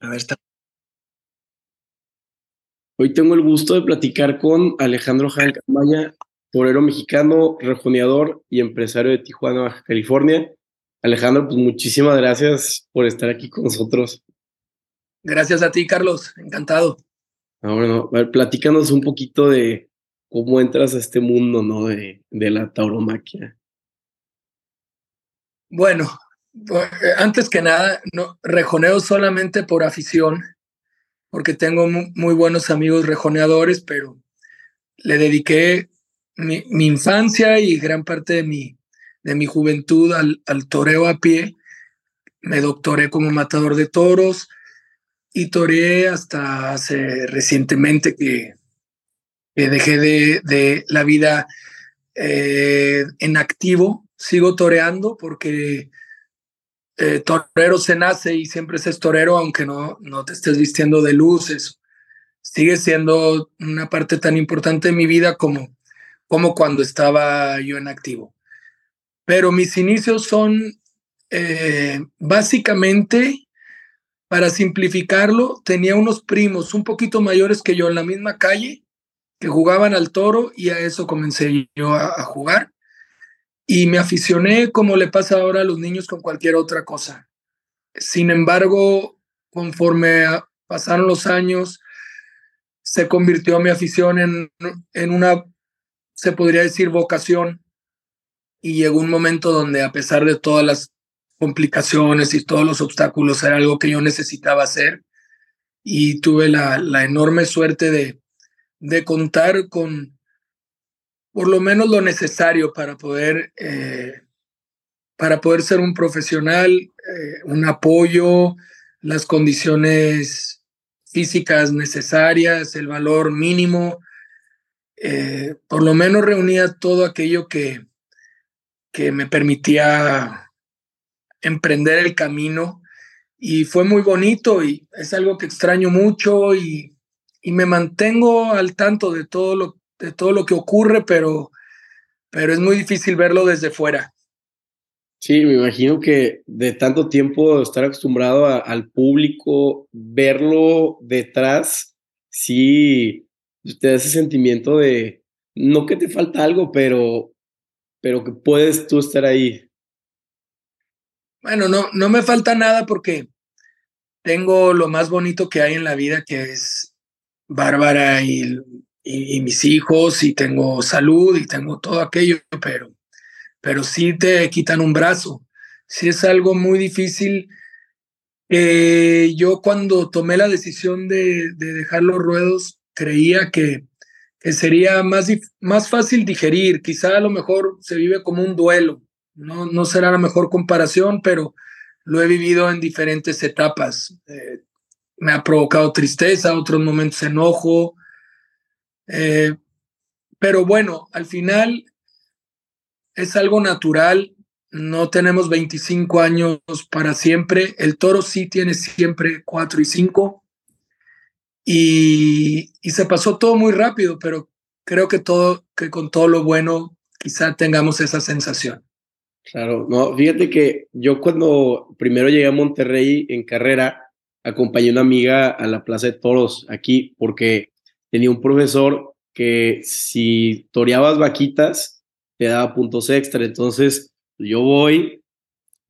A ver, está. Hoy tengo el gusto de platicar con Alejandro Jan Camaya, torero mexicano, rejoneador y empresario de Tijuana, Baja California. Alejandro, pues muchísimas gracias por estar aquí con nosotros. Gracias a ti, Carlos. Encantado. Ah, bueno, a ver, platícanos un poquito de cómo entras a este mundo, ¿no? De, de la tauromaquia. Bueno, antes que nada, rejoneo solamente por afición, porque tengo muy, buenos amigos rejoneadores, pero le dediqué mi, infancia y gran parte de mi, de mi juventud al, al toreo a pie. Me doctoré como matador de toros y toreé hasta hace recientemente que, dejé de, de, la vida eh, en activo. Sigo toreando porque eh, torero se nace y siempre se es torero, aunque no, no te estés vistiendo de luces. Sigue siendo una parte tan importante de mi vida como, como cuando estaba yo en activo. Pero mis inicios son eh, básicamente, para simplificarlo, tenía unos primos un poquito mayores que yo en la misma calle que jugaban al toro y a eso comencé yo a jugar y me aficioné como le pasa ahora a los niños con cualquier otra cosa. Sin embargo, conforme pasaron los años, se convirtió mi afición en, en una, se podría decir, vocación. Y llegó un momento donde a pesar de todas las complicaciones y todos los obstáculos, era algo que yo necesitaba hacer. Y tuve la, la enorme suerte de, de contar con, por lo menos lo necesario para poder, eh, para poder ser un profesional, eh, un apoyo, las condiciones físicas necesarias, el valor mínimo. Eh, por lo menos reunía todo aquello que, que me permitía emprender el camino y fue muy bonito y es algo que extraño mucho y, y me mantengo al tanto de todo lo, de todo lo que ocurre, pero, pero es muy difícil verlo desde fuera. Sí, me imagino que de tanto tiempo estar acostumbrado al público, verlo detrás, sí te da ese sentimiento de no que te falta algo, pero, pero que puedes tú estar ahí. Bueno, no, no me falta nada porque tengo lo más bonito que hay en la vida, que es Bárbara y y, mis hijos y tengo salud y tengo todo aquello, pero, pero sí te quitan un brazo. Sí es algo muy difícil. Eh, yo cuando tomé la decisión de, de dejar los ruedos, creía que, que sería más, más fácil digerir. Quizá a lo mejor se vive como un duelo. No, no será la mejor comparación, pero lo he vivido en diferentes etapas. Eh, me ha provocado tristeza, otros momentos enojo, eh, pero bueno, al final es algo natural, no tenemos 25 años para siempre, el toro sí tiene siempre 4 y 5 y, se pasó todo muy rápido, pero creo que todo, que con todo lo bueno quizá tengamos esa sensación. Claro, no, fíjate que yo cuando primero llegué a Monterrey en carrera, acompañé a una amiga a la Plaza de Toros aquí porque tenía un profesor que si toreabas vaquitas, te daba puntos extra. Entonces, yo voy,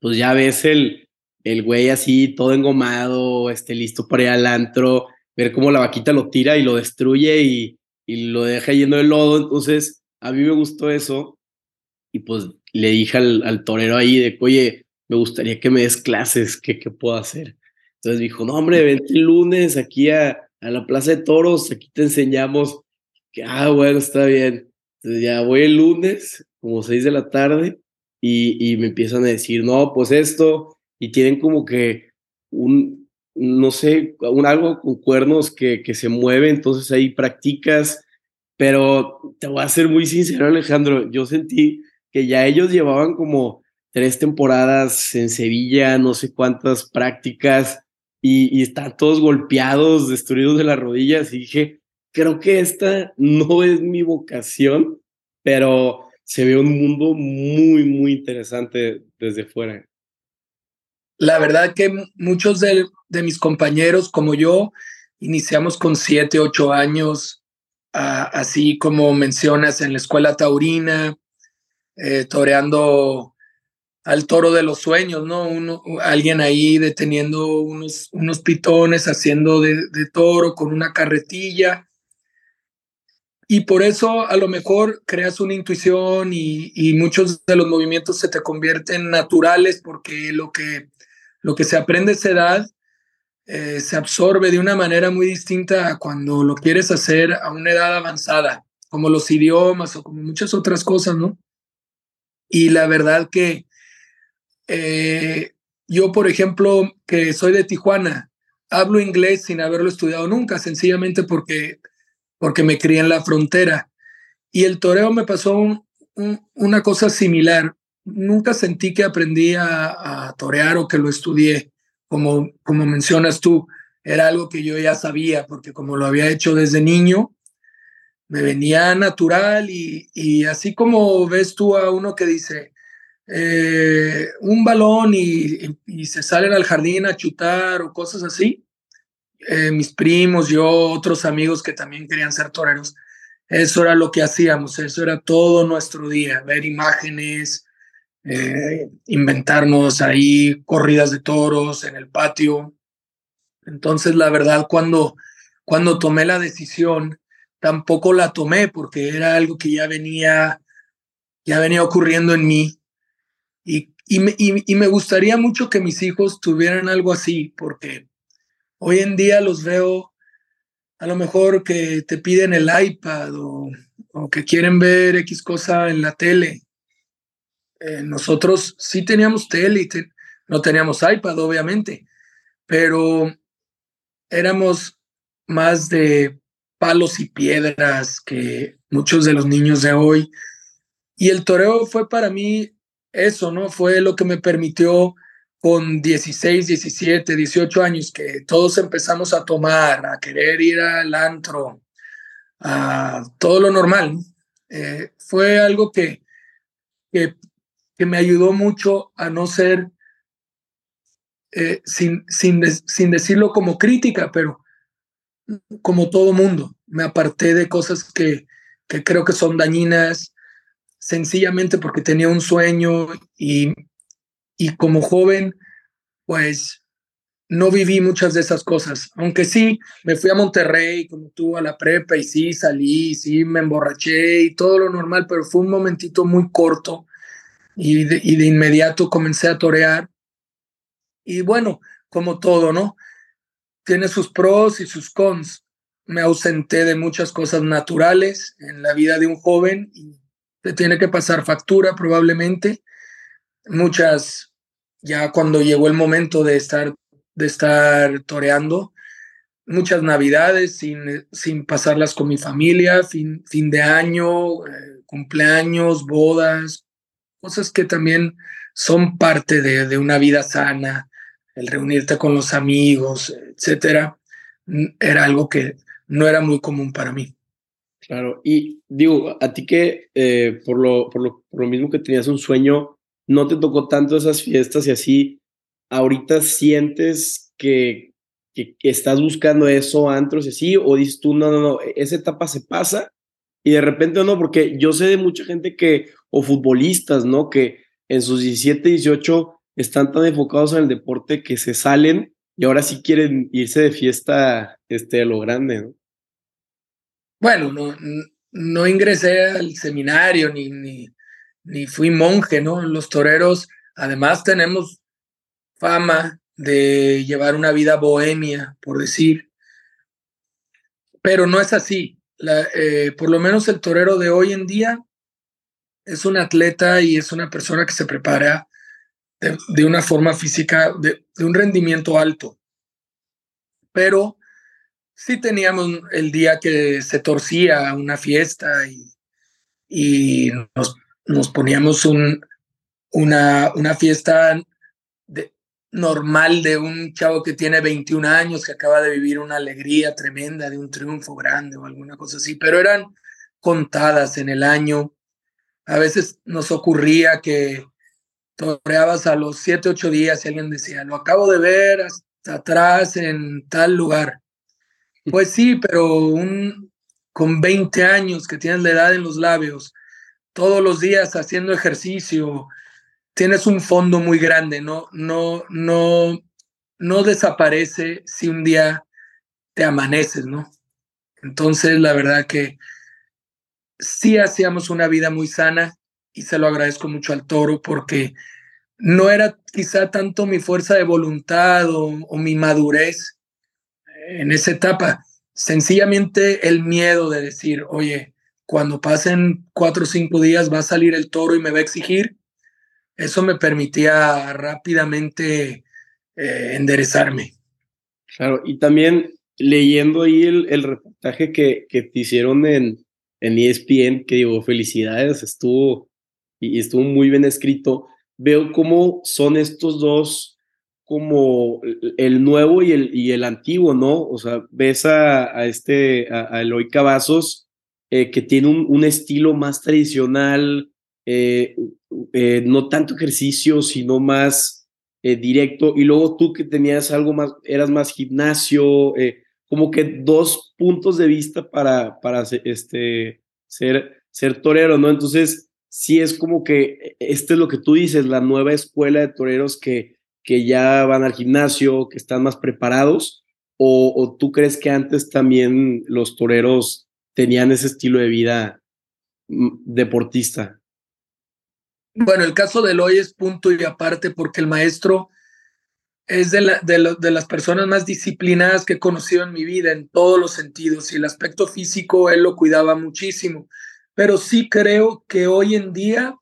pues ya ves el, el güey así, todo engomado, este, listo para ir al antro, ver cómo la vaquita lo tira y lo destruye y, y lo deja yendo de lodo. Entonces, a mí me gustó eso. Y pues le dije al, al torero ahí de, oye, me gustaría que me des clases, ¿qué, qué puedo hacer? Entonces dijo, no, hombre, vente el lunes aquí a, a la Plaza de Toros, aquí te enseñamos. Que, ah, bueno, está bien. Entonces ya voy el lunes, como seis de la tarde, y, y me empiezan a decir, no, pues esto, y tienen como que un, no sé, un algo con cuernos que, que se mueve, entonces ahí practicas, pero te voy a ser muy sincero, Alejandro, yo sentí que ya ellos llevaban como tres temporadas en Sevilla, no sé cuántas prácticas, y, están todos golpeados, destruidos de las rodillas, y dije, creo que esta no es mi vocación, pero se ve un mundo muy, muy interesante desde fuera. la verdad que muchos de, mis compañeros como yo iniciamos con siete, ocho años, así como mencionas en la escuela taurina, eh, toreando al toro de los sueños, ¿no? Uno, alguien ahí deteniendo unos, unos pitones, haciendo de, toro con una carretilla. Y por eso a lo mejor creas una intuición y, y, muchos de los movimientos se te convierten naturales porque lo que, lo que se aprende a esa edad eh, se absorbe de una manera muy distinta a cuando lo quieres hacer a una edad avanzada, como los idiomas o como muchas otras cosas, ¿no? Y la verdad que eh, yo, por ejemplo, que soy de Tijuana, hablo inglés sin haberlo estudiado nunca, sencillamente porque, porque me crié en la frontera. Y el toreo me pasó una cosa similar. Nunca sentí que aprendí a, a, torear o que lo estudié, como, como mencionas tú. Era algo que yo ya sabía, porque como lo había hecho desde niño, me venía natural y, y así como ves tú a uno que dice, eh, un balón y, se salen al jardín a chutar o cosas así. Eh, mis primos, yo, otros amigos que también querían ser toreros, eso era lo que hacíamos, eso era todo nuestro día, ver imágenes, eh, inventarnos ahí corridas de toros en el patio. Entonces, la verdad, cuando, cuando tomé la decisión, tampoco la tomé porque era algo que ya venía, ya venía ocurriendo en mí y, me, gustaría mucho que mis hijos tuvieran algo así, porque hoy en día los veo a lo mejor que te piden el iPad o, que quieren ver X cosa en la tele. Eh, nosotros sí teníamos tele, no teníamos iPad, obviamente, pero éramos más de palos y piedras que muchos de los niños de hoy. Y el toreo fue para mí eso, ¿no? Fue lo que me permitió con 16, 17, 18 años que todos empezamos a tomar, a querer ir al antro, a todo lo normal. Eh, fue algo que, que, me ayudó mucho a no ser, eh, sin, sin, sin decirlo como crítica, pero como todo mundo. Me aparté de cosas que, que creo que son dañinas, sencillamente porque tenía un sueño y, y como joven, pues no viví muchas de esas cosas, aunque sí, me fui a Monterrey como tú a la prepa y sí, salí, sí, me emborraché y todo lo normal, pero fue un momentito muy corto y de, y de inmediato comencé a torear. Y bueno, como todo, ¿no? Tiene sus pros y sus cons. Me ausenté de muchas cosas naturales en la vida de un joven y te tiene que pasar factura probablemente. Muchas, ya cuando llegó el momento de estar, de estar toreando, muchas navidades sin, sin pasarlas con mi familia, fin, fin de año, eh, cumpleaños, bodas, cosas que también son parte de, de, una vida sana, el reunirte con los amigos, etcétera, era algo que no era muy común para mí. Claro, y digo, a ti que eh, por, lo, por, lo, por lo mismo que tenías un sueño, no te tocó tanto esas fiestas y así, ahorita sientes que, que, estás buscando eso, antros y así, o dices tú, no, no, no, e-, esa etapa se pasa y de repente no, porque yo sé de mucha gente que, o futbolistas, ¿no? Que en sus 17, 18 están tan enfocados en el deporte que se salen y ahora sí quieren irse de fiesta este, a lo grande, ¿no? Bueno, no, no ingresé al seminario ni, ni, ni fui monje, ¿no? Los toreros, además tenemos fama de llevar una vida bohemia, por decir, pero no es así. Eh, por lo menos el torero de hoy en día es un atleta y es una persona que se prepara de, de una forma física, de, de, un rendimiento alto. Pero sí teníamos el día que se torcía una fiesta y, y nos, nos poníamos un, una, una fiesta de, normal de un chavo que tiene 21 años, que acaba de vivir una alegría tremenda de un triunfo grande o alguna cosa así, pero eran contadas en el año. A veces nos ocurría que toreabas a los siete, ocho días y alguien decía, lo acabo de ver hasta atrás en tal lugar. Pues sí, pero un, con 20 años que tienes la edad en los labios, todos los días haciendo ejercicio, tienes un fondo muy grande, no, no, no, no desaparece si un día te amaneces, ¿no? Entonces, la verdad que sí hacíamos una vida muy sana y se lo agradezco mucho al toro porque no era quizá tanto mi fuerza de voluntad o, mi madurez en esa etapa, sencillamente el miedo de decir, oye, cuando pasen cuatro o cinco días va a salir el toro y me va a exigir, eso me permitía rápidamente eh, enderezarme. Claro, y también leyendo ahí el, reportaje que, que, te hicieron en, en ESPN, que digo, felicidades, estuvo y estuvo muy bien escrito, veo cómo son estos dos como el nuevo y el, y el antiguo, ¿no? O sea, ves a, este, a, Eloy Cavazos, eh, que tiene un, un, estilo más tradicional, eh, eh, no tanto ejercicio, sino más directo, y luego tú que tenías algo más, eras más gimnasio, como que dos puntos de vista para, para este, ser, ser torero, ¿no? Entonces, sí es como que este es lo que tú dices, la nueva escuela de toreros que, que ya van al gimnasio, que están más preparados, o, tú crees que antes también los toreros tenían ese estilo de vida mm, deportista? Bueno, el caso de hoy es punto y aparte porque el maestro es de, de, las personas más disciplinadas que he conocido en mi vida en todos los sentidos y el aspecto físico él lo cuidaba muchísimo, pero sí creo que hoy en día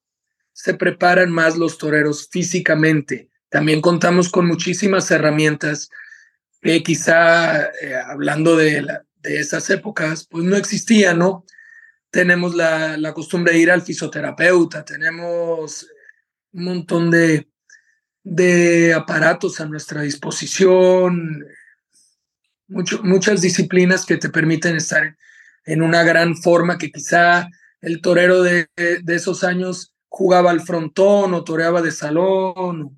se preparan más los toreros físicamente. También contamos con muchísimas herramientas que quizá eh, hablando de, de esas épocas pues no existían, ¿no? Tenemos la, la costumbre de ir al fisioterapeuta, tenemos un montón de, de aparatos a nuestra disposición, muchas disciplinas que te permiten estar en una gran forma que quizá el torero de, esos años jugaba al frontón o toreaba de salón,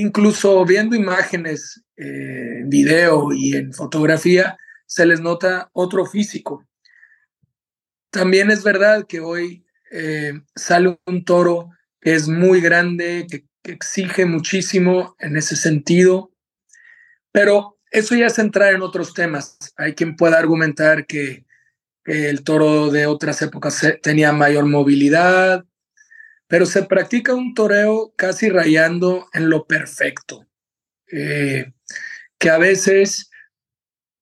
incluso viendo imágenes eh, en video y en fotografía, se les nota otro físico. También es verdad que hoy eh, sale un toro que es muy grande, que exige muchísimo en ese sentido, pero eso ya es entrar en otros temas. Hay quien pueda argumentar que, el toro de otras épocas tenía mayor movilidad, pero se practica un toreo casi rayando en lo perfecto, eh, que a veces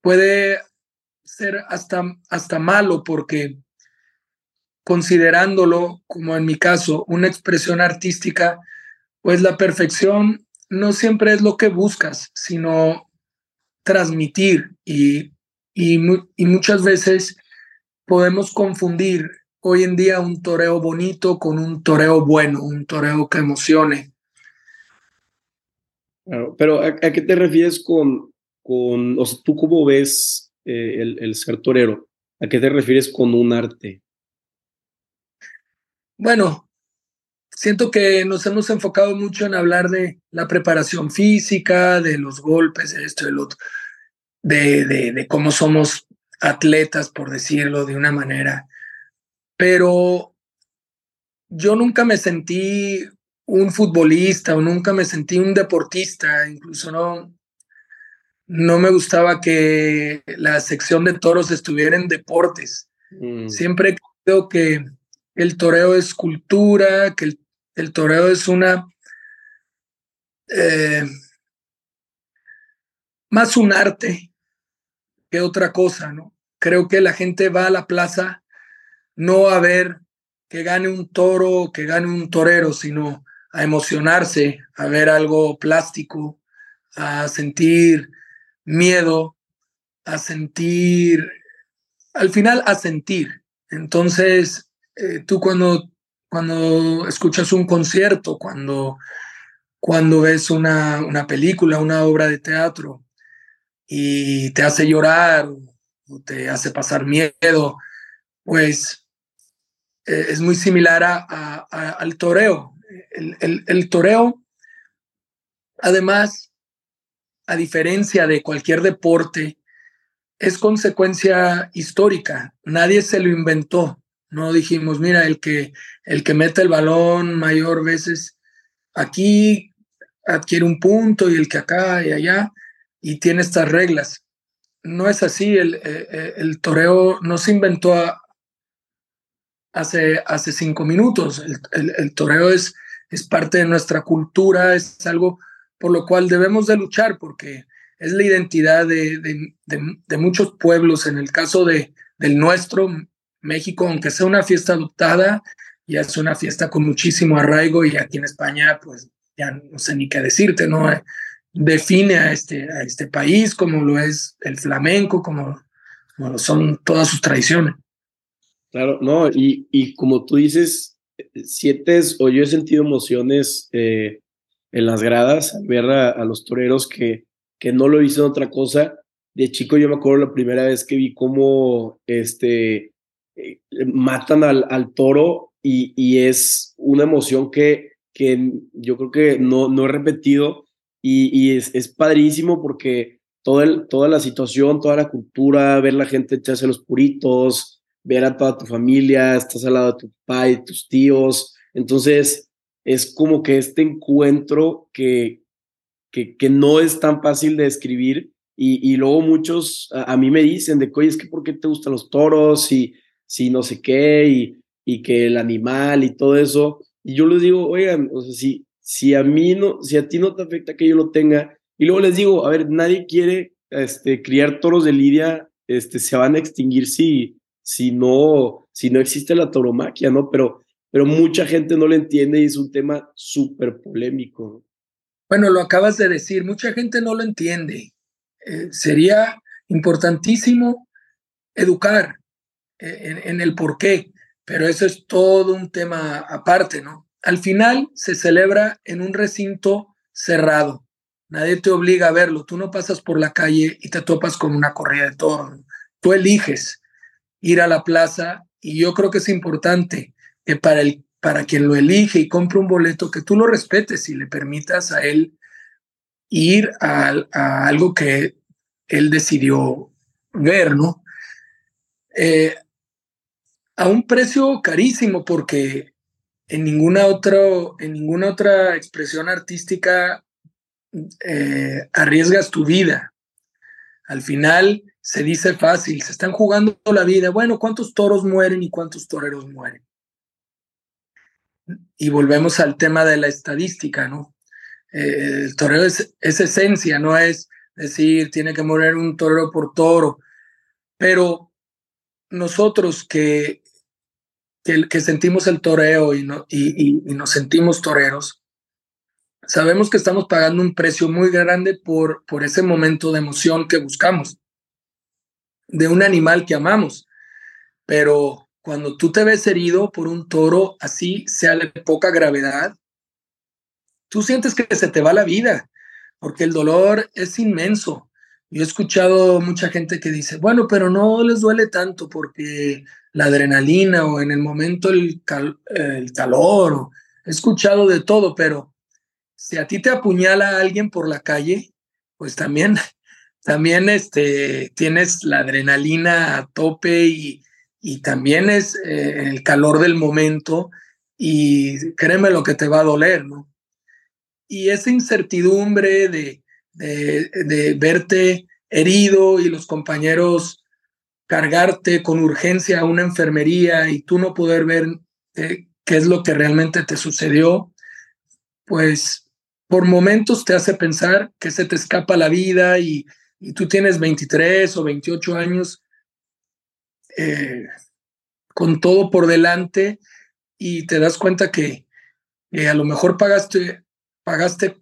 puede ser hasta, hasta malo porque considerándolo, como en mi caso, una expresión artística, pues la perfección no siempre es lo que buscas, sino transmitir y, y, muchas veces podemos confundir hoy en día un toreo bonito con un toreo bueno, un toreo que emocione. pero ¿a, qué te refieres con, con, o sea, tú cómo ves eh, el, el, ser torero? ¿A qué te refieres con un arte? Bueno, siento que nos hemos enfocado mucho en hablar de la preparación física, de los golpes, de esto, del otro, de, de, de cómo somos atletas, por decirlo de una manera. Pero yo nunca me sentí un futbolista o nunca me sentí un deportista, incluso no, no me gustaba que la sección de toros estuviera en deportes. Mm. Siempre creo que el toreo es cultura, que el el toreo es una... Eh, más un arte que otra cosa, ¿no? Creo que la gente va a la plaza no a ver que gane un toro, que gane un torero, sino a emocionarse, a ver algo plástico, a sentir miedo, a sentir, al final a sentir. Entonces, eh, tú cuando cuando escuchas un concierto, cuando, cuando ves una, una película, una obra de teatro y te hace llorar o te hace pasar miedo, pues eh, es muy similar a, al toreo. El, el, toreo, además, a diferencia de cualquier deporte, es consecuencia histórica. Nadie se lo inventó. No dijimos, mira, el que, el que mete el balón mayor veces aquí adquiere un punto y el que acá y allá y tiene estas reglas. No es así. El, eh, eh, el, toreo no se inventó hace, hace cinco minutos. El, el, toreo es, es parte de nuestra cultura, es algo por lo cual debemos de luchar porque es la identidad de, de, muchos pueblos. En el caso de, del nuestro, México, aunque sea una fiesta adoptada, ya es una fiesta con muchísimo arraigo y aquí en España, pues ya no sé ni qué decirte, ¿no? Define a este, a este país como lo es el flamenco, como, como son todas sus tradiciones. Claro, no, y, y como tú dices, sientes o yo he sentido emociones eh, en las gradas al ver a, los toreros que, que no lo dicen otra cosa. De chico yo me acuerdo la primera vez que vi cómo este, eh, matan al, al toro y, y, es una emoción que, que yo creo que no, no he repetido y, y es, es, padrísimo porque todo el, toda la situación, toda la cultura, ver la gente echarse los puritos, ver a toda tu familia, estás al lado de tu papá y tus tíos, entonces es como que este encuentro que, que, no es tan fácil de describir y, y luego muchos a, mí me dicen de que, oye, es que ¿por qué te gustan los toros? Y si no sé qué, y, y que el animal y todo eso. Y yo les digo, oigan, si, si a mí no, si a ti no te afecta que yo lo tenga, y luego les digo, a ver, nadie quiere este, criar toros de lidia, este, se van a extinguir si, si no, si no existe la tauromaquia, ¿no? Pero, pero mucha gente no lo entiende y es un tema súper polémico. Bueno, lo acabas de decir, mucha gente no lo entiende. Eh, sería importantísimo educar, en, el por qué, pero eso es todo un tema aparte, ¿no? Al final se celebra en un recinto cerrado. Nadie te obliga a verlo. Tú no pasas por la calle y te topas con una corrida de toros. Tú eliges ir a la plaza y yo creo que es importante que para, el, para quien lo elige y compre un boleto, que tú lo respetes y le permitas a él ir a, algo que él decidió ver, ¿no? Eh, a un precio carísimo porque en ninguna, otro, en ninguna otra expresión artística eh, arriesgas tu vida. Al final se dice fácil, se están jugando la vida. Bueno, ¿cuántos toros mueren y cuántos toreros mueren? Y volvemos al tema de la estadística, ¿no? Eh, el torero es, es esencia, no es decir, tiene que morir un torero por toro, pero nosotros que que, sentimos el toreo y, no, y, nos sentimos toreros, sabemos que estamos pagando un precio muy grande por, por ese momento de emoción que buscamos, de un animal que amamos. Pero cuando tú te ves herido por un toro, así sea de poca gravedad, tú sientes que se te va la vida, porque el dolor es inmenso. Yo he escuchado mucha gente que dice, bueno, pero no les duele tanto porque la adrenalina o en el momento el, calor. he escuchado de todo, pero si a ti te apuñala alguien por la calle, pues también, también este, tienes la adrenalina a tope y, y también es eh, el calor del momento y créeme lo que te va a doler, ¿no? Y esa incertidumbre de, de, de verte herido y los compañeros cargarte con urgencia a una enfermería y tú no poder ver qué es lo que realmente te sucedió, pues por momentos te hace pensar que se te escapa la vida y, tú tienes 23 o 28 años eh, con todo por delante y te das cuenta que a lo mejor pagaste, pagaste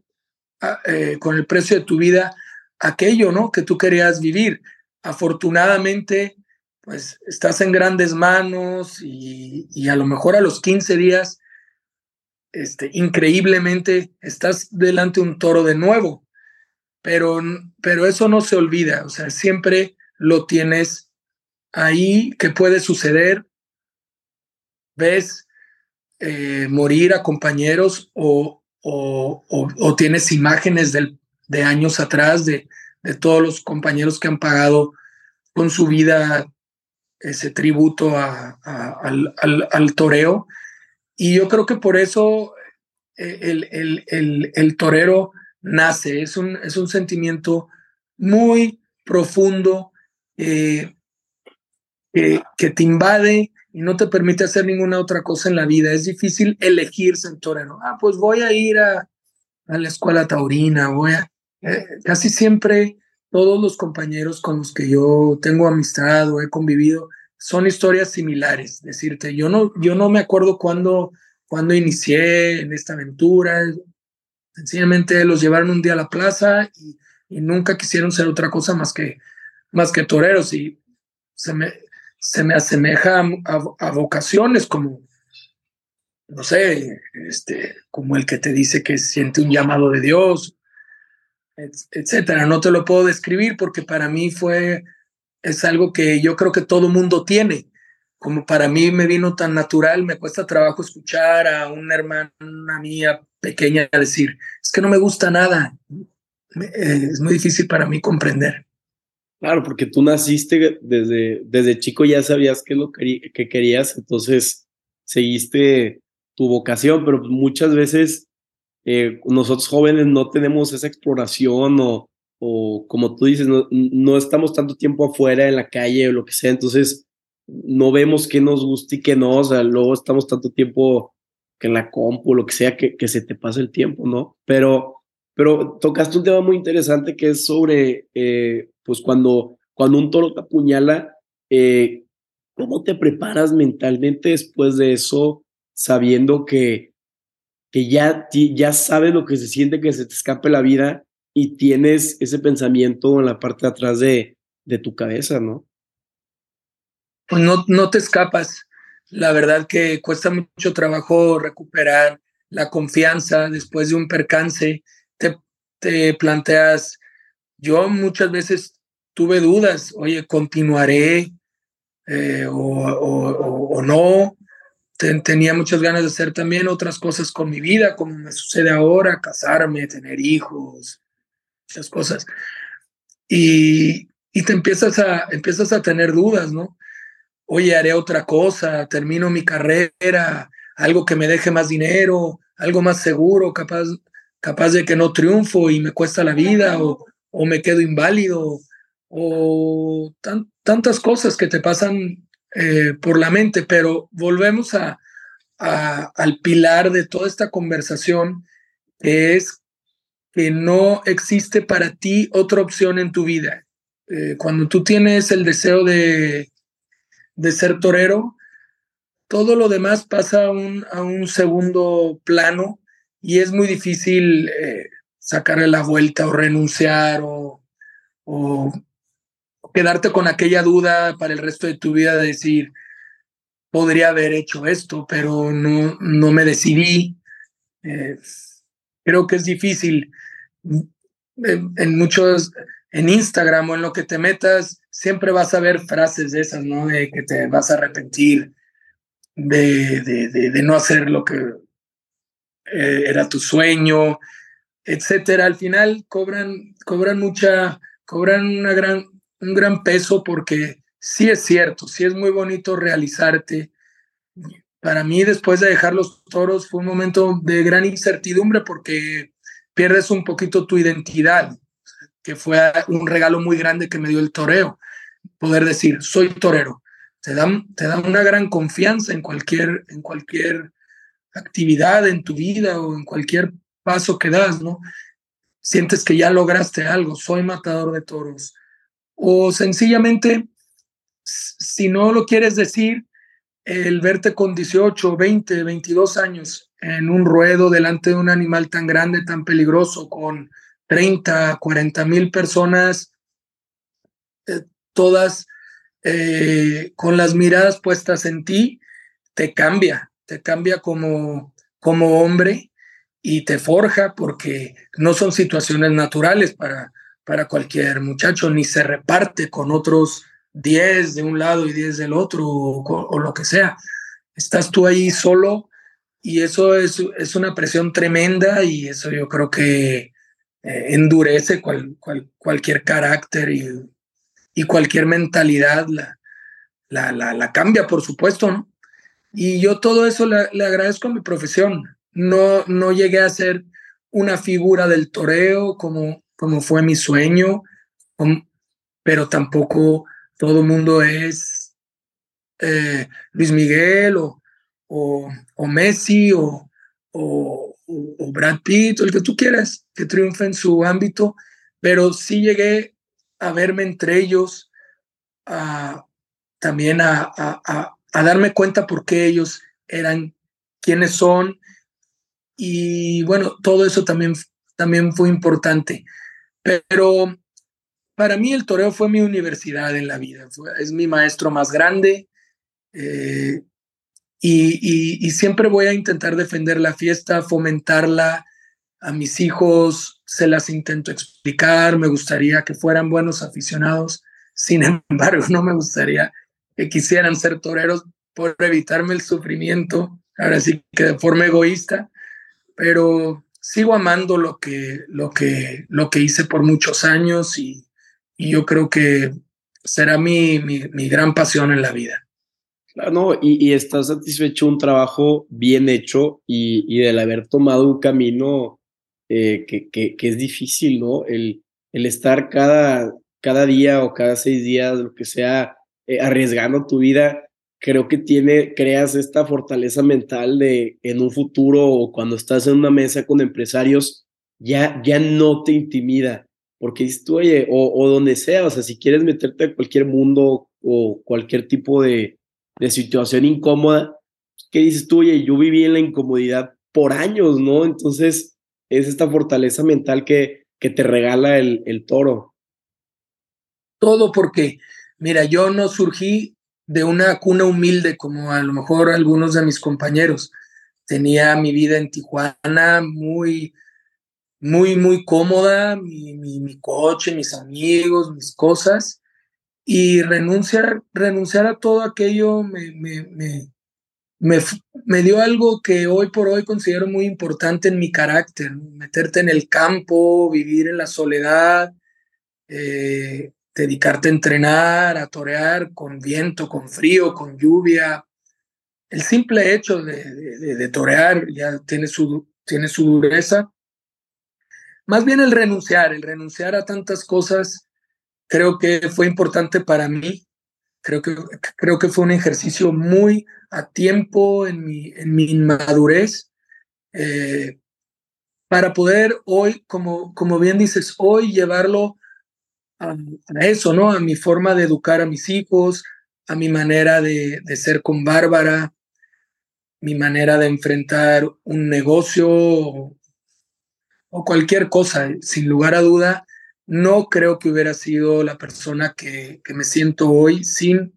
ah, eh, con el precio de tu vida aquello ¿no? que tú querías vivir afortunadamente, pues estás en grandes manos y, a lo mejor a los 15 días, este, increíblemente, estás delante de un toro de nuevo, pero, pero eso no se olvida, o sea, siempre lo tienes ahí, que puede suceder, ves eh, morir a compañeros o, o, tienes imágenes de años atrás de, de todos los compañeros que han pagado con su vida ese tributo a, al, al, toreo. Y yo creo que por eso eh, el, el, el, el, torero nace, es un, es un sentimiento muy profundo eh, que, te invade y no te permite hacer ninguna otra cosa en la vida. Es difícil elegirse en torero. Ah, pues voy a ir a, a la escuela taurina, voy a... Eh, casi siempre todos los compañeros con los que yo tengo amistad o he convivido son historias similares. Decirte, yo no, yo no me acuerdo cuándo, cuando inicié en esta aventura. Sencillamente los llevaron un día a la plaza y, nunca quisieron ser otra cosa más que, más que toreros. Y se me, se me asemeja a, vocaciones como, no sé, este, como el que te dice que siente un llamado de Dios, etcétera. No te lo puedo describir porque para mí fue, es algo que yo creo que todo mundo tiene. Como para mí me vino tan natural, me cuesta trabajo escuchar a una hermana mía pequeña decir, es que no me gusta nada. Eh, es muy difícil para mí comprender. Claro, porque tú naciste desde, desde chico, ya sabías qué lo que, que querías, entonces seguiste tu vocación, pero muchas veces eh, nosotros jóvenes no tenemos esa exploración o, o como tú dices, no, no, estamos tanto tiempo afuera en la calle o lo que sea, entonces no vemos qué nos gusta y qué no, o sea, luego estamos tanto tiempo que en la compu lo que sea que, se te pasa el tiempo, ¿no? Pero, pero tocaste un tema muy interesante que es sobre, eh, pues cuando, cuando un toro te apuñala, eh, ¿cómo te preparas mentalmente después de eso, sabiendo que que ya, ya sabes lo que se siente que se te escape la vida y tienes ese pensamiento en la parte de atrás de, de tu cabeza, ¿no? Pues no, no te escapas. La verdad que cuesta mucho trabajo recuperar la confianza después de un percance. Te, te planteas, yo muchas veces tuve dudas, oye, continuaré eh, o, o, o, no, tenía muchas ganas de hacer también otras cosas con mi vida, como me sucede ahora, casarme, tener hijos, muchas cosas. Y, y te empiezas a, empiezas a tener dudas, ¿no? Oye, haré otra cosa, termino mi carrera, algo que me deje más dinero, algo más seguro, capaz, capaz de que no triunfo y me cuesta la vida, o, me quedo inválido, o tantas cosas que te pasan eh, por la mente, pero volvemos al pilar de toda esta conversación, que es que no existe para ti otra opción en tu vida. Eh, cuando tú tienes el deseo de, de, ser torero, todo lo demás pasa a un, a un segundo plano y es muy difícil eh, sacarle la vuelta o renunciar o, o quedarte con aquella duda para el resto de tu vida de decir, podría haber hecho esto, pero no, no me decidí. Eh, creo que es difícil. En, muchos, en Instagram o en lo que te metas, siempre vas a ver frases de esas, ¿no? De que te vas a arrepentir de, de, de, no hacer lo que eh, era tu sueño, etcétera. Al final cobran, cobran mucha, cobran una gran un gran peso porque sí es cierto, sí es muy bonito realizarte. Para mí, después de dejar los toros, fue un momento de gran incertidumbre porque pierdes un poquito tu identidad, que fue un regalo muy grande que me dio el toreo. Poder decir, soy torero. Te da, te da una gran confianza en cualquier, en cualquier actividad en tu vida o en cualquier paso que das, ¿no? Sientes que ya lograste algo, soy matador de toros, o sencillamente, si no lo quieres decir, el verte con 18, 20, 22 años en un ruedo delante de un animal tan grande, tan peligroso, con 30, 40 mil personas, eh, todas eh, con las miradas puestas en ti, te cambia, te cambia como, como hombre y te forja porque no son situaciones naturales para, para cualquier muchacho, ni se reparte con otros 10 de un lado y 10 del otro o, lo que sea. Estás tú ahí solo y eso es, es una presión tremenda y eso yo creo que eh, endurece cual, cualquier carácter y, cualquier mentalidad, la, cambia, por supuesto, ¿no? Y yo todo eso le, agradezco a mi profesión. No, no llegué a ser una figura del toreo como, como fue mi sueño, pero tampoco todo el mundo es eh, Luis Miguel o, o, Messi o, Brad Pitt o el que tú quieras que triunfe en su ámbito, pero sí llegué a verme entre ellos, a, también a, a, a darme cuenta por qué ellos eran quienes son. Y bueno, todo eso también, también fue importante. Pero para mí el toreo fue mi universidad en la vida, es mi maestro más grande. Eh, y, siempre voy a intentar defender la fiesta, fomentarla a mis hijos, se las intento explicar, me gustaría que fueran buenos aficionados, sin embargo no me gustaría que quisieran ser toreros por evitarme el sufrimiento, ahora sí que de forma egoísta, pero sigo amando lo que, lo que, lo que hice por muchos años y, yo creo que será mi, mi gran pasión en la vida. No, y, y estás satisfecho un trabajo bien hecho y, y del haber tomado un camino eh, que, que, que, es difícil, ¿no? El, el estar cada, cada día o cada seis días, lo que sea, eh, arriesgando tu vida, creo que tiene, creas esta fortaleza mental de en un futuro o cuando estás en una mesa con empresarios, ya, ya no te intimida, porque dices tú, oye, o, o donde sea, o sea, si quieres meterte a cualquier mundo o cualquier tipo de, de situación incómoda, ¿qué dices tú? Oye, yo viví en la incomodidad por años, ¿no? Entonces, es esta fortaleza mental que, que te regala el, el toro. Todo porque, mira, yo no surgí de una cuna humilde como a lo mejor algunos de mis compañeros. Tenía mi vida en Tijuana muy, muy, muy cómoda, mi, mi coche, mis amigos, mis cosas y renunciar, renunciar a todo aquello me, me, me, me, dio algo que hoy por hoy considero muy importante en mi carácter, meterte en el campo, vivir en la soledad, eh, dedicarte a entrenar, a torear con viento, con frío, con lluvia. El simple hecho de, de, de torear ya tiene su, tiene su dureza. Más bien el renunciar, el renunciar a tantas cosas creo que fue importante para mí. Creo que, creo que fue un ejercicio muy a tiempo en mi, en mi inmadurez eh, para poder hoy, como, como bien dices, hoy llevarlo a, eso, ¿no? A mi forma de educar a mis hijos, a mi manera de, de ser con Bárbara, mi manera de enfrentar un negocio o cualquier cosa, sin lugar a duda, no creo que hubiera sido la persona que, que me siento hoy sin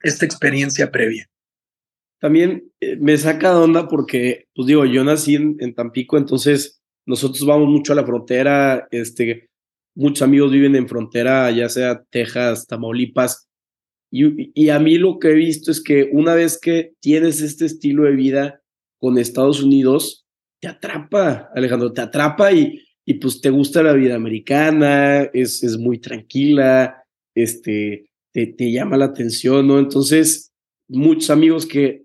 esta experiencia previa. También eh, me saca de onda porque, pues digo, yo nací en, en, Tampico, entonces nosotros vamos mucho a la frontera, este, muchos amigos viven en frontera, ya sea Texas, Tamaulipas, y, y a mí lo que he visto es que una vez que tienes este estilo de vida con Estados Unidos, te atrapa, Alejandro, te atrapa y, y pues te gusta la vida americana, es, es muy tranquila, este, te, te llama la atención, ¿no? Entonces, muchos amigos que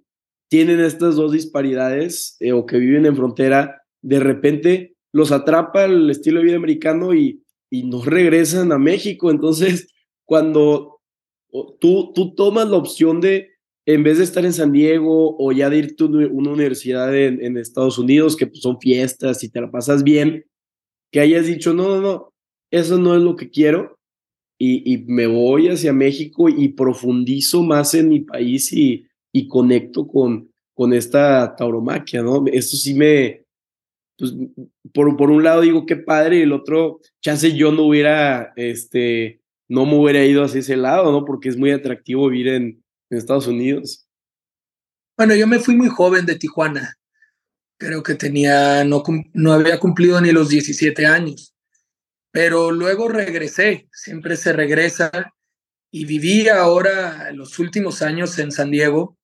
tienen estas dos disparidades eh, o que viven en frontera, de repente los atrapa el estilo de vida americano y, y no regresan a México. Entonces, cuando tú, tú tomas la opción de, en vez de estar en San Diego o ya de irte a una universidad en, Estados Unidos, que pues, son fiestas y te la pasas bien, que hayas dicho, no, no, no, eso no es lo que quiero y, me voy hacia México y profundizo más en mi país y, conecto con, esta tauromaquia, ¿no? Eso sí me, pues, por, por un lado digo qué padre y el otro, chance yo no hubiera, este, no me hubiera ido hacia ese lado, ¿no? Porque es muy atractivo vivir en, en Estados Unidos. Bueno, yo me fui muy joven de Tijuana creo que tenía, no, no había cumplido ni los 17 años, pero luego regresé, siempre se regresa y viví ahora los últimos años en San Diego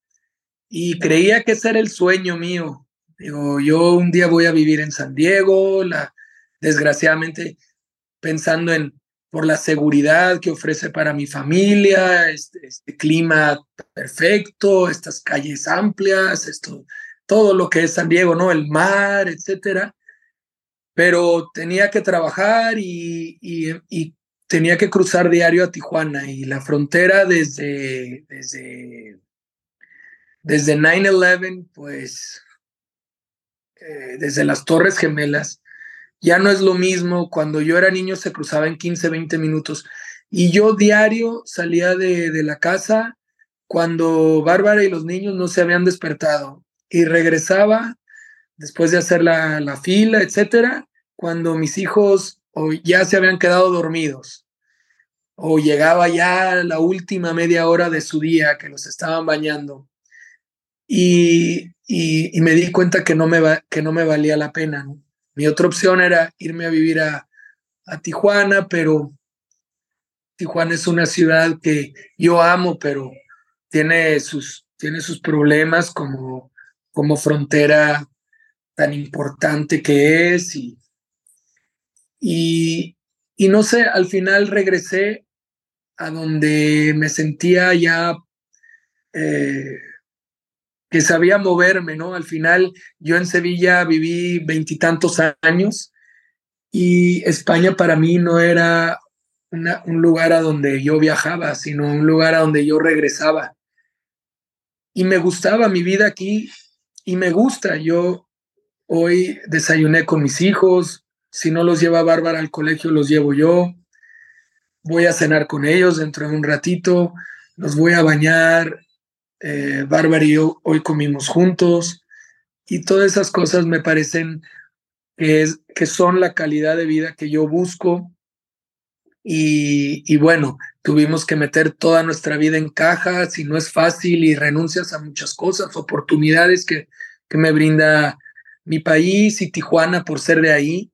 y creía que ese era el sueño mío. Digo, yo un día voy a vivir en San Diego, la, desgraciadamente pensando en por la seguridad que ofrece para mi familia, este, este, clima perfecto, estas calles amplias, esto, todo lo que es San Diego, ¿no? El mar, etcétera. Pero tenía que trabajar y, tenía que cruzar diario a Tijuana y la frontera desde, desde, desde 9-11, pues, eh, desde las Torres Gemelas, ya no es lo mismo. Cuando yo era niño se cruzaba en 15, 20 minutos. Y yo diario salía de, de la casa cuando Bárbara y los niños no se habían despertado. Y regresaba después de hacer la, la fila, etcétera, cuando mis hijos o ya se habían quedado dormidos o llegaba ya la última media hora de su día que los estaban bañando. Y, y, me di cuenta que no me, va, que no me valía la pena. Mi otra opción era irme a vivir a, Tijuana, pero Tijuana es una ciudad que yo amo, pero tiene sus, tiene sus problemas como, como frontera tan importante que es. Y, y, no sé, al final regresé a donde me sentía ya eh, que sabía moverme, ¿no? Al final yo en Sevilla viví veintitantos años y España para mí no era un lugar a donde yo viajaba, sino un lugar a donde yo regresaba. Y me gustaba mi vida aquí y me gusta. Yo hoy desayuné con mis hijos, si no los lleva Bárbara al colegio, los llevo yo. Voy a cenar con ellos dentro de un ratito, los voy a bañar, eh, Bárbara y yo hoy comimos juntos y todas esas cosas me parecen que, que son la calidad de vida que yo busco y, bueno, tuvimos que meter toda nuestra vida en cajas y no es fácil y renuncias a muchas cosas, oportunidades que, que me brinda mi país y Tijuana por ser de ahí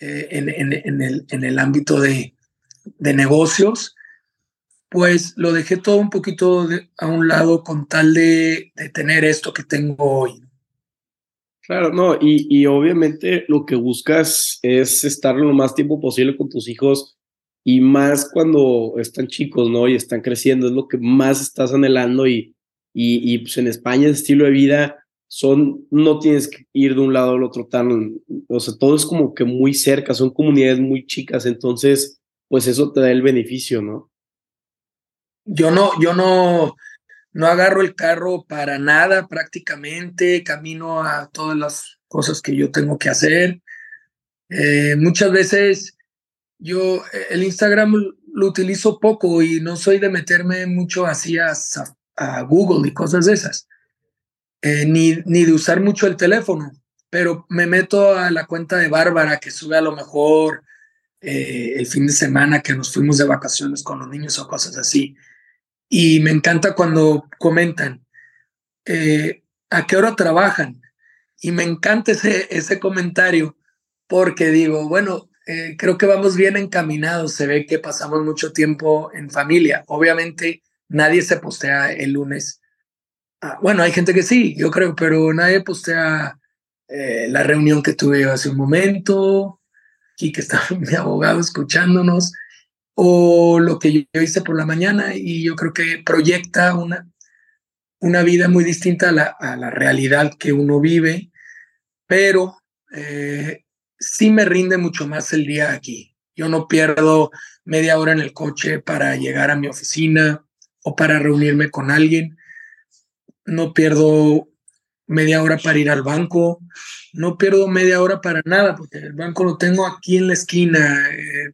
eh, en, en, el, en el ámbito de, de negocios pues lo dejé todo un poquito a un lado con tal de, tener esto que tengo hoy. Claro, no, y, y, obviamente lo que buscas es estar lo más tiempo posible con tus hijos y más cuando están chicos, ¿no? Y están creciendo, es lo que más estás anhelando y, y, y pues en España el estilo de vida son, no tienes que ir de un lado al otro tan, o sea, todo es como que muy cerca, son comunidades muy chicas, entonces, pues eso te da el beneficio, ¿no? Yo no, yo no, no agarro el carro para nada prácticamente, camino a todas las cosas que yo tengo que hacer. Eh, muchas veces yo el Instagram lo utilizo poco y no soy de meterme mucho así a, Google y cosas de esas, eh, ni, ni de usar mucho el teléfono, pero me meto a la cuenta de Bárbara que sube a lo mejor eh, el fin de semana que nos fuimos de vacaciones con los niños o cosas así. Y me encanta cuando comentan, eh, ¿a qué hora trabajan? Y me encanta ese, ese comentario porque digo, bueno, creo que vamos bien encaminados. Se ve que pasamos mucho tiempo en familia. Obviamente nadie se postea el lunes. Ah, bueno, hay gente que sí, yo creo, pero nadie postea eh, la reunión que tuve hace un momento, aquí que está mi abogado escuchándonos o lo que yo hice por la mañana y yo creo que proyecta una, una vida muy distinta a la, a la realidad que uno vive, pero eh, sí me rinde mucho más el día aquí. Yo no pierdo media hora en el coche para llegar a mi oficina o para reunirme con alguien. No pierdo media hora para ir al banco. No pierdo media hora para nada, porque el banco lo tengo aquí en la esquina, eh,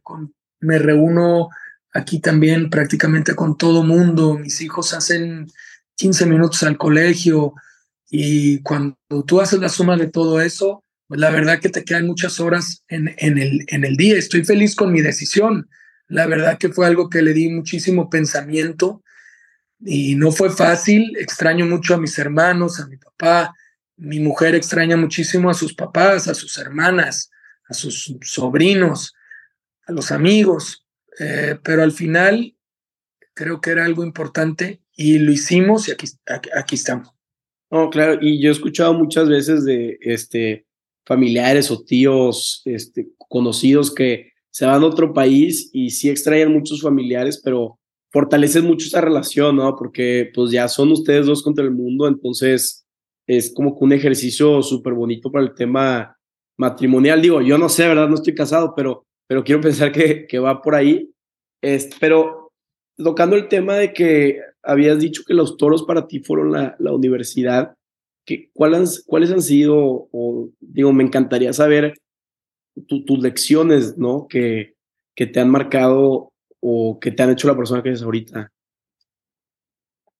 me reúno aquí también prácticamente con todo mundo. Mis hijos hacen 15 minutos al colegio y cuando tú haces la suma de todo eso, pues la verdad que te quedan muchas horas en, el, en el día. Estoy feliz con mi decisión. La verdad que fue algo que le di muchísimo pensamiento y no fue fácil. Extraño mucho a mis hermanos, a mi papá. Mi mujer extraña muchísimo a sus papás, a sus hermanas, a sus sobrinos a los amigos, eh, pero al final creo que era algo importante y lo hicimos y aquí, aquí, estamos. No, claro, y yo he escuchado muchas veces de este, familiares o tíos este, conocidos que se van a otro país y sí extraen muchos familiares, pero fortalecen mucho esa relación, ¿no? Porque pues ya son ustedes dos contra el mundo, entonces es como que un ejercicio súper bonito para el tema matrimonial. Digo, yo no sé, ¿verdad? No estoy casado, pero, pero quiero pensar que, que va por ahí. Este, pero tocando el tema de que habías dicho que los toros para ti fueron la, la universidad, ¿qué, cuáles, ¿cuáles han sido, o digo, me encantaría saber tus lecciones, ¿no? Que, que te han marcado o que te han hecho la persona que eres ahorita.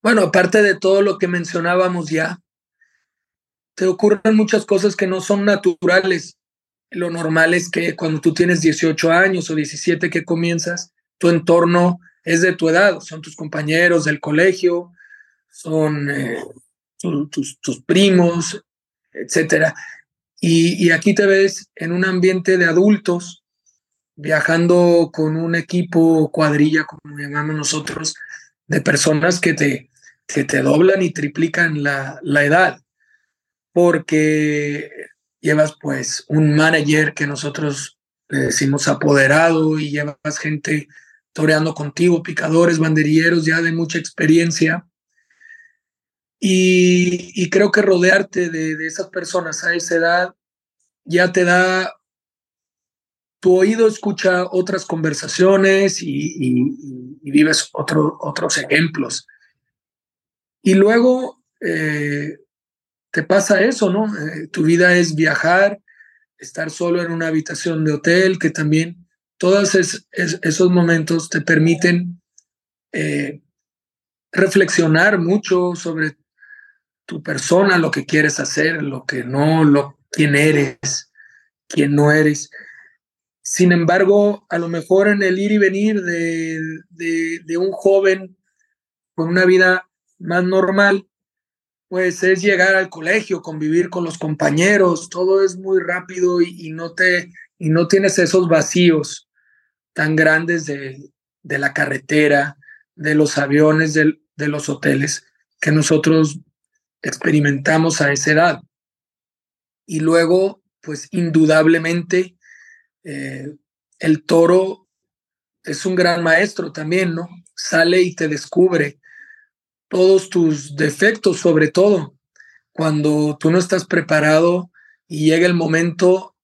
Bueno, aparte de todo lo que mencionábamos ya, te ocurren muchas cosas que no son naturales. Lo normal es que cuando tú tienes 18 años o 17 que comienzas, tu entorno es de tu edad, son tus compañeros del colegio, son eh, tus, primos, etcétera. Y, y, aquí te ves en un ambiente de adultos, viajando con un equipo cuadrilla, como llamamos nosotros, de personas que te, que te doblan y triplican la, la edad, porque llevas pues un manager que nosotros le decimos apoderado y llevas gente toreando contigo, picadores, banderilleros ya de mucha experiencia. Y, creo que rodearte de, esas personas a esa edad ya te da, tu oído escucha otras conversaciones y, vives otro, otros ejemplos. Y luego eh, te pasa eso, ¿no? Eh, tu vida es viajar, estar solo en una habitación de hotel, que también todos esos momentos te permiten eh, reflexionar mucho sobre tu persona, lo que quieres hacer, lo que no, lo, quién eres, quién no eres. Sin embargo, a lo mejor en el ir y venir de, de, un joven con una vida más normal, pues es llegar al colegio, convivir con los compañeros, todo es muy rápido y, y no te y no tienes esos vacíos tan grandes de, la carretera, de los aviones, de, los hoteles que nosotros experimentamos a esa edad. Y luego, pues indudablemente, eh, el toro es un gran maestro también, ¿no? Sale y te descubre todos tus defectos, sobre todo cuando tú no estás preparado y llega el momento,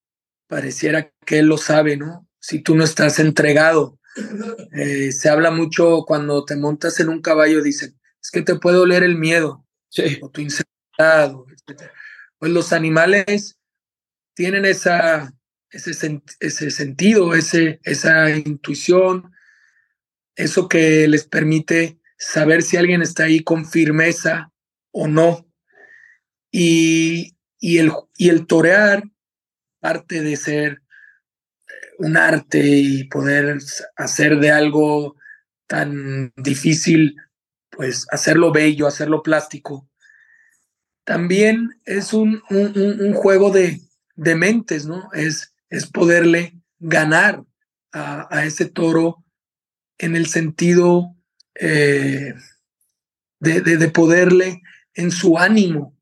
pareciera que él lo sabe, ¿no? si tú no estás entregado. Eh, se habla mucho cuando te montas en un caballo, dicen, es que te puede oler el miedo o tu inseguridad, Pues los animales tienen esa, ese, ese sentido, ese, esa intuición, eso que les permite saber si alguien está ahí con firmeza o no. Y, y, el, y el torear, parte de ser un arte y poder hacer de algo tan difícil, pues hacerlo bello, hacerlo plástico. También es un, un, juego de, de, mentes, ¿no? Es, es poderle ganar a, a, ese toro en el sentido eh, de, de, poderle en su ánimo,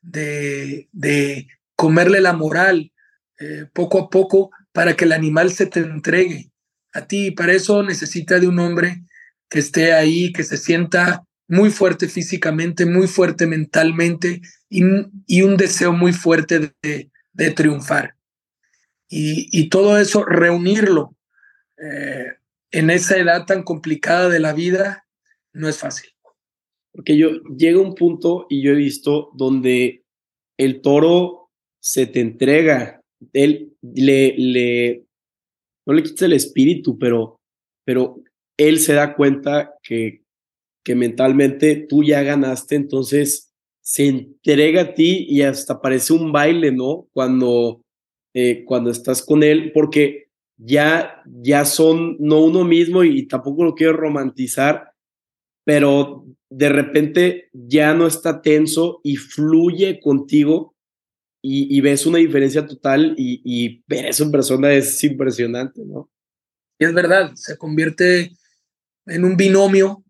de, de comerle la moral, eh, poco a poco para que el animal se te entregue a ti. Y para eso necesita de un hombre que esté ahí, que se sienta muy fuerte físicamente, muy fuerte mentalmente y, y un deseo muy fuerte de, de triunfar. Y, y, todo eso, reunirlo eh, en esa edad tan complicada de la vida, no es fácil. Porque yo llega un punto y yo he visto donde el toro se te entrega él le, le, no le quita el espíritu, pero, pero él se da cuenta que, que mentalmente tú ya ganaste, entonces se entrega a ti y hasta parece un baile, ¿no? Cuando, eh, cuando estás con él, porque ya, ya son no uno mismo y tampoco lo quiero romantizar, pero de repente ya no está tenso y fluye contigo y, ves una diferencia total y, y, ver eso en persona es impresionante, ¿no? Y es verdad, se convierte en un binomio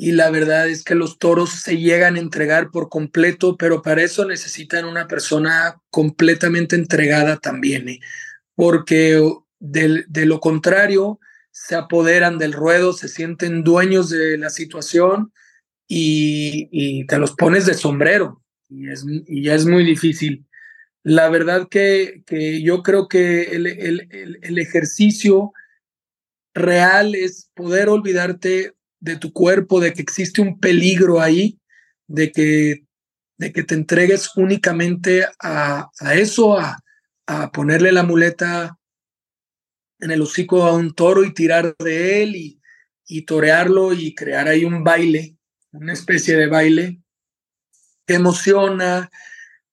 y la verdad es que los toros se llegan a entregar por completo, pero para eso necesitan una persona completamente entregada también, ¿eh? porque de, de lo contrario se apoderan del ruedo, se sienten dueños de la situación y, y te los pones de sombrero y, es, y ya es muy difícil. La verdad que, que yo creo que el, el, el, el ejercicio real es poder olvidarte de tu cuerpo, de que existe un peligro ahí, de que, de que te entregues únicamente a, eso, a, ponerle la muleta en el hocico a un toro y tirar de él y, y torearlo y crear ahí un baile, una especie de baile que emociona,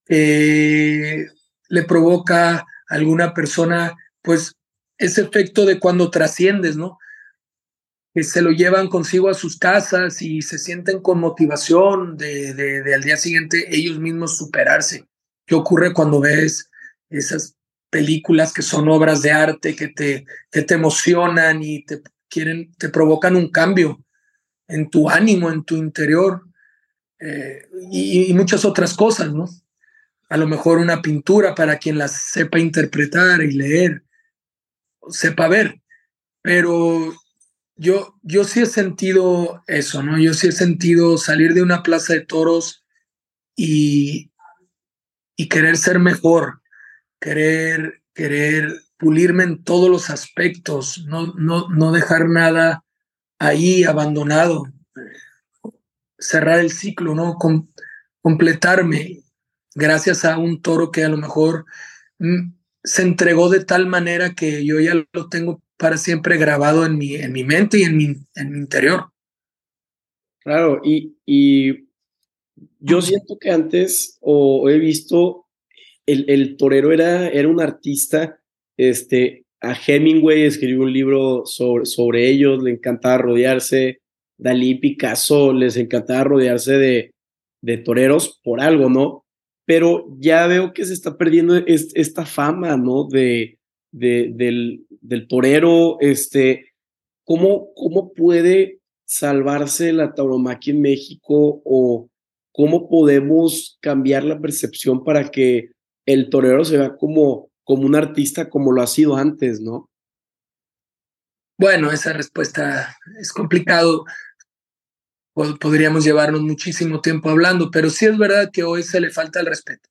que le provoca a alguna persona, pues ese efecto de cuando trasciendes, ¿no? Que se lo llevan consigo a sus casas y se sienten con motivación de, de, al día siguiente ellos mismos superarse. ¿Qué ocurre cuando ves esas películas que son obras de arte que te, que te emocionan y te quieren, te provocan un cambio en tu ánimo, en tu interior eh, y, y muchas otras cosas, ¿no? A lo mejor una pintura para quien las sepa interpretar y leer, sepa ver, pero yo, yo sí he sentido eso, ¿no? Yo sí he sentido salir de una plaza de toros y, y querer ser mejor, querer, querer pulirme en todos los aspectos, no, no, no dejar nada ahí abandonado, cerrar el ciclo, ¿no? Com completarme gracias a un toro que a lo mejor mm, se entregó de tal manera que yo ya lo tengo para siempre grabado en mi, en mi mente y en mi, en mi interior. Claro, y, y yo siento que antes, o he visto, el, el torero era, era un artista, este, a Hemingway escribió un libro sobre, sobre ellos, le encantaba rodearse, Dalí, Picasso, les encantaba rodearse de, de toreros por algo, ¿no? Pero ya veo que se está perdiendo esta fama, ¿no? De, de, del, del torero, este, ¿cómo, ¿cómo puede salvarse la tauromaquia en México o cómo podemos cambiar la percepción para que el torero se vea como, como un artista como lo ha sido antes, ¿no? Bueno, esa respuesta es complicado. Podríamos llevarnos muchísimo tiempo hablando, pero sí es verdad que hoy se le falta el respeto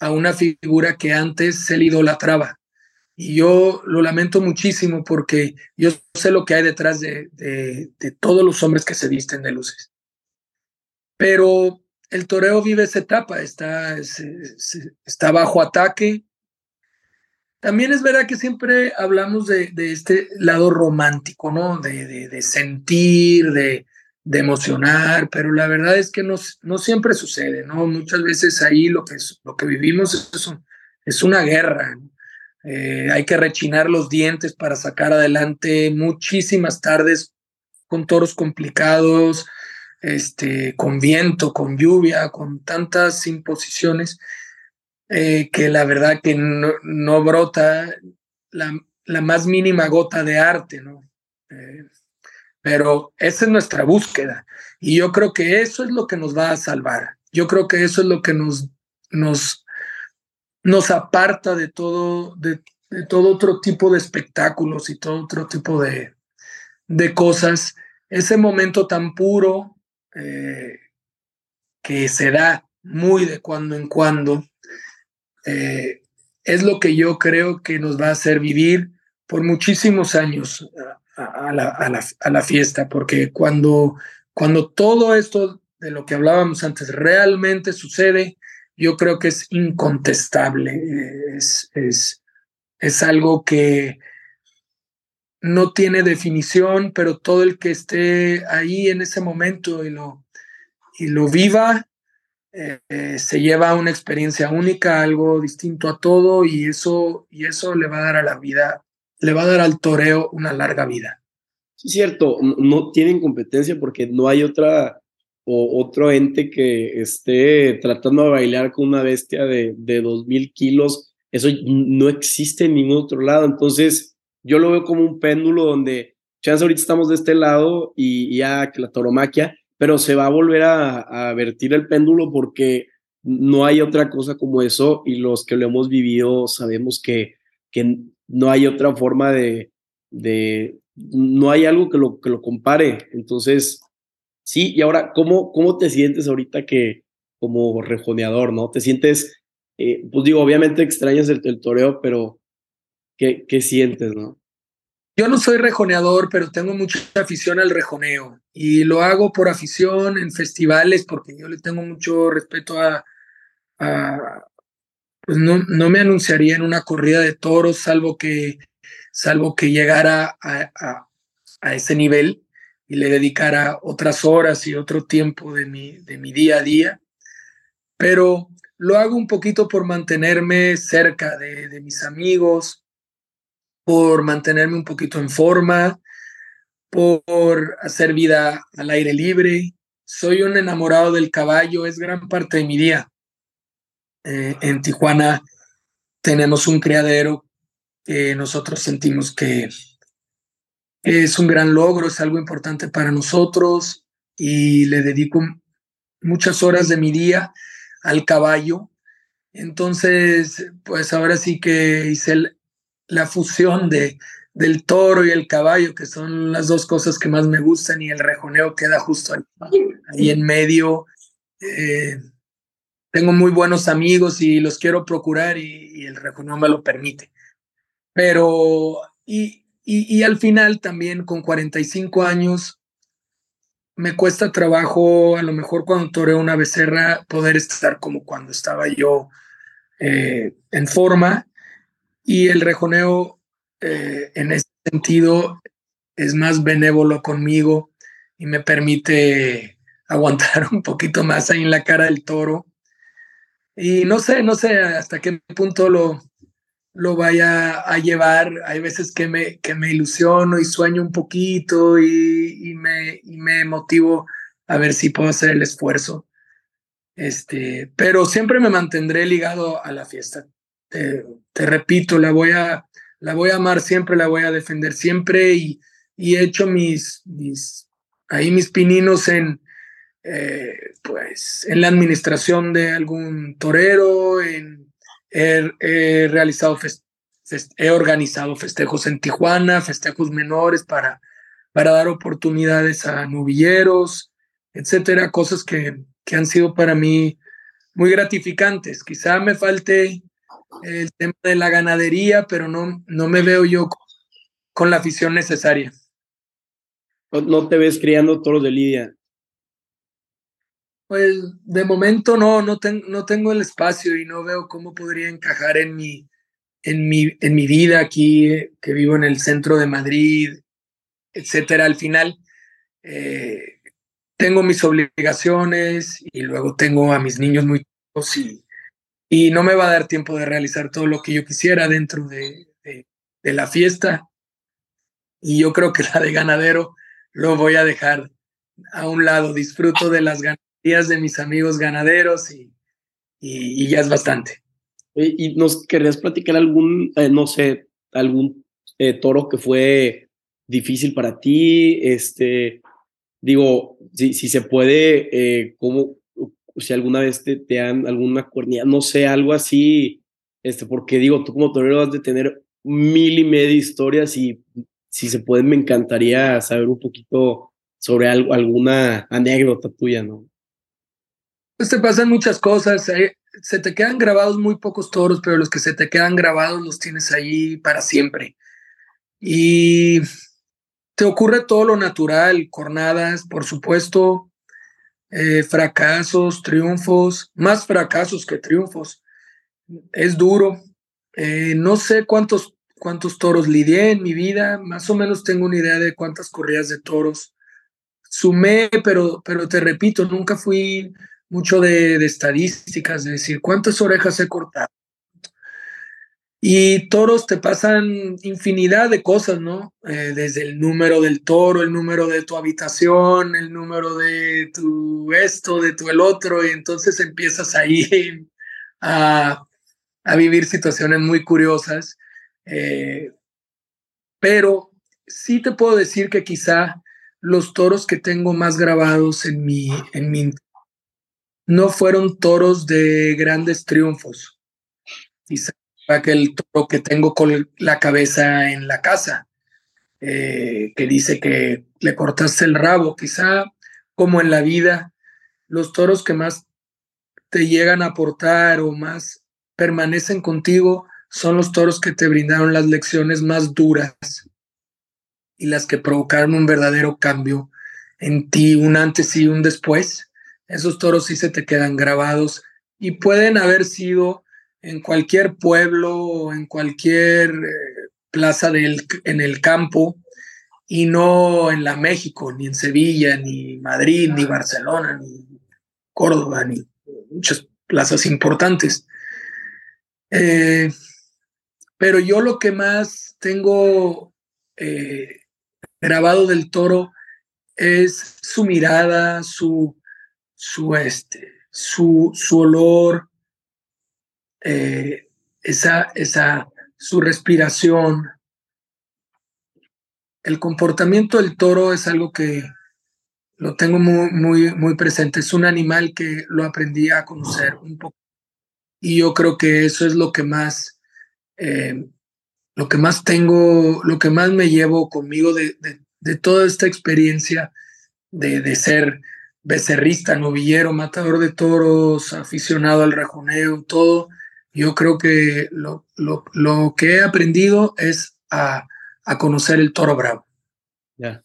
a una figura que antes se le idolatraba. Y yo lo lamento muchísimo porque yo sé lo que hay detrás de, de, todos los hombres que se visten de luces. Pero el toreo vive esa etapa, está, está bajo ataque. También es verdad que siempre hablamos de, de este lado romántico, ¿no? De, de, sentir, de, emocionar, pero la verdad es que no, no siempre sucede, ¿no? Muchas veces ahí lo que, lo que vivimos es, es una guerra, ¿no? Eh, hay que rechinar los dientes para sacar adelante muchísimas tardes con toros complicados, este, con viento, con lluvia, con tantas imposiciones, eh, que la verdad que no, brota la, la, más mínima gota de arte, ¿no? Eh, pero esa es nuestra búsqueda y yo creo que eso es lo que nos va a salvar. Yo creo que eso es lo que nos, nos nos aparta de todo, de, todo otro tipo de espectáculos y todo otro tipo de, de cosas. Ese momento tan puro eh, que se da muy de cuando en cuando, eh, es lo que yo creo que nos va a hacer vivir por muchísimos años a, a, la, a, la, a la, fiesta, porque cuando, cuando todo esto de lo que hablábamos antes realmente sucede, yo creo que es incontestable, es, es, es algo que no tiene definición, pero todo el que esté ahí en ese momento y lo, y lo viva, eh, se lleva una experiencia única, algo distinto a todo, y eso, y eso le va a dar a la vida, le va a dar al toreo una larga vida. Sí, cierto, no tienen competencia porque no hay otra o otro ente que esté tratando de bailar con una bestia de, de 2000 kilos, eso no existe en ningún otro lado. Entonces, yo lo veo como un péndulo donde chance ahorita estamos de este lado y ya que la toromaquia, pero se va a volver a, a vertir el péndulo porque no hay otra cosa como eso y los que lo hemos vivido sabemos que, que no hay otra forma de, de, no hay algo que lo, que lo compare. Entonces, sí, y ahora, ¿cómo, cómo te sientes ahorita que como rejoneador, no? ¿Te sientes, eh, pues digo, obviamente extrañas el, el toreo, pero ¿qué, ¿qué sientes, no? Yo no soy rejoneador, pero tengo mucha afición al rejoneo y lo hago por afición en festivales porque yo le tengo mucho respeto a, pues no, no, me anunciaría en una corrida de toros salvo que salvo que llegara a, a, a, ese nivel y le dedicara otras horas y otro tiempo de mi, de mi día a día. Pero lo hago un poquito por mantenerme cerca de, de mis amigos, por mantenerme un poquito en forma, por hacer vida al aire libre. Soy un enamorado del caballo, es gran parte de mi día. Eh, en Tijuana tenemos un criadero que nosotros sentimos que es un gran logro, es algo importante para nosotros y le dedico muchas horas de mi día al caballo. Entonces, pues ahora sí que hice la fusión de, del toro y el caballo, que son las dos cosas que más me gustan, y el rejoneo queda justo ahí, en medio. Eh, tengo muy buenos amigos y los quiero procurar y, el rejoneo me lo permite. Pero, y, y, y, al final también con 45 años, me cuesta trabajo, a lo mejor cuando toreo una becerra, poder estar como cuando estaba yo eh, en forma y el rejoneo, eh, en ese sentido, es más benévolo conmigo y me permite aguantar un poquito más ahí en la cara del toro. Y no sé, no sé hasta qué punto lo, lo vaya a llevar. Hay veces que me, que me ilusiono y sueño un poquito y, me, me motivo a ver si puedo hacer el esfuerzo. Este, pero siempre me mantendré ligado a la fiesta te, repito, la voy, a, la voy a amar siempre, la voy a defender siempre y, y he hecho mis, mis, ahí mis pininos en, eh, pues, en la administración de algún torero, en, he, realizado, he organizado festejos en Tijuana, festejos menores para, para dar oportunidades a novilleros, etcétera, cosas que, que han sido para mí muy gratificantes. Quizá me falte el tema de la ganadería, pero no, no me veo yo con la afición necesaria. ¿No te ves criando toros de lidia? Pues de momento no, no, no tengo el espacio y no veo cómo podría encajar en mi, en mi, en mi vida aquí, que vivo en el centro de Madrid, etcétera. Al final eh, tengo mis obligaciones y luego tengo a mis niños muy chicos y, y no me va a dar tiempo de realizar todo lo que yo quisiera dentro de, de, la fiesta. Y yo creo que la de ganadero lo voy a dejar a un lado. Disfruto de las ganaderías de mis amigos ganaderos y, y, ya es bastante. ¿Y nos querrías platicar algún, eh, no sé, algún eh, toro que fue difícil para ti? Este, digo, si, si se puede, eh, ¿cómo, si alguna vez te, te dan alguna cuernilla, no sé, algo así, este, porque digo, tú como torero has de tener mil y media historias y si se puede, me encantaría saber un poquito sobre algo, alguna anécdota tuya, ¿no? Pues te pasan muchas cosas, eh, se te quedan grabados muy pocos toros, pero los que se te quedan grabados los tienes ahí para siempre. Y te ocurre todo lo natural, cornadas, por supuesto, eh, fracasos, triunfos, más fracasos que triunfos. Es duro. Eh, no sé cuántos, cuántos toros lidié en mi vida, más o menos tengo una idea de cuántas corridas de toros sumé, pero, pero te repito, nunca fui mucho de, estadísticas, de decir cuántas orejas he cortado, y toros te pasan infinidad de cosas, ¿no? Eh, desde el número del toro, el número de tu habitación, el número de tu esto, de tu el otro, y entonces empiezas ahí a, a vivir situaciones muy curiosas. Eh, pero sí te puedo decir que quizá los toros que tengo más grabados en mi, en mi no fueron toros de grandes triunfos. Quizá aquel toro que tengo con la cabeza en la casa, eh, que dice que le cortaste el rabo, quizá como en la vida, los toros que más te llegan a aportar o más permanecen contigo son los toros que te brindaron las lecciones más duras y las que provocaron un verdadero cambio en ti, un antes y un después. Esos toros sí se te quedan grabados y pueden haber sido en cualquier pueblo o en cualquier eh, plaza del, en el campo y no en la México, ni en Sevilla, ni Madrid, ni Barcelona, ni Córdoba, ni muchas plazas importantes. Eh, pero yo lo que más tengo eh, grabado del toro es su mirada, su, su, este, su, su olor, eh, esa, esa, su respiración. El comportamiento del toro es algo que lo tengo muy, muy, muy presente. Es un animal que lo aprendí a conocer un poco. Y yo creo que eso es lo que más, eh, lo que más tengo, lo que más me llevo conmigo de, de, toda esta experiencia de, de, ser becerrista, novillero, matador de toros, aficionado al rejoneo, todo. Yo creo que lo, lo, lo que he aprendido es a, a conocer el toro bravo. Ya.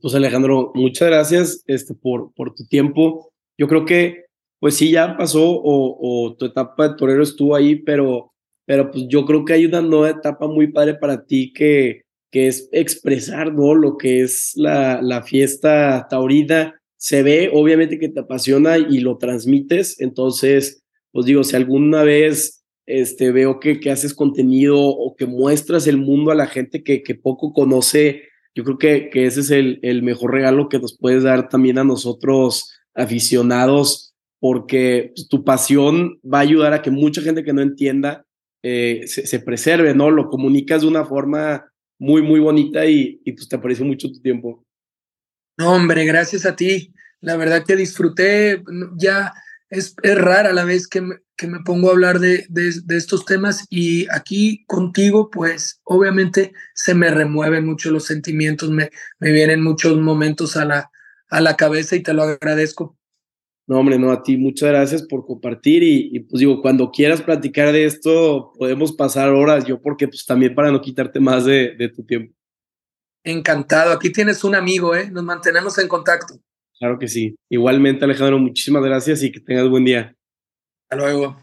Pues Alejandro, muchas gracias este, por, por tu tiempo. Yo creo que, pues sí, ya pasó o, tu etapa de torero estuvo ahí, pero, pero pues yo creo que hay una nueva etapa muy padre para ti que, que es expresar, ¿no? Lo que es la, la fiesta taurina. Se ve, obviamente, que te apasiona y lo transmites. Entonces, pues digo, si alguna vez este, veo que, que haces contenido o que muestras el mundo a la gente que, que poco conoce yo creo que, que ese es el, el, mejor regalo que nos puedes dar también a nosotros aficionados, porque pues, tu pasión va a ayudar a que mucha gente que no entienda eh, se, se, preserve, ¿no? Lo comunicas de una forma muy, muy bonita y, y pues te aprecio mucho tu tiempo. No, hombre, gracias a ti. La verdad que disfruté, ya es, es rara la vez que me, que me pongo a hablar de, de, estos temas y aquí contigo, pues obviamente se me remueven mucho los sentimientos, me, me vienen muchos momentos a la, a la cabeza y te lo agradezco. No, hombre, no, a ti muchas gracias por compartir y, pues digo, cuando quieras platicar de esto, podemos pasar horas, yo porque pues también para no quitarte más de, de tu tiempo. Encantado, aquí tienes un amigo, ¿eh? Nos mantenemos en contacto. Claro que sí. Igualmente, Alejandro, muchísimas gracias y que tengas buen día. Hasta luego.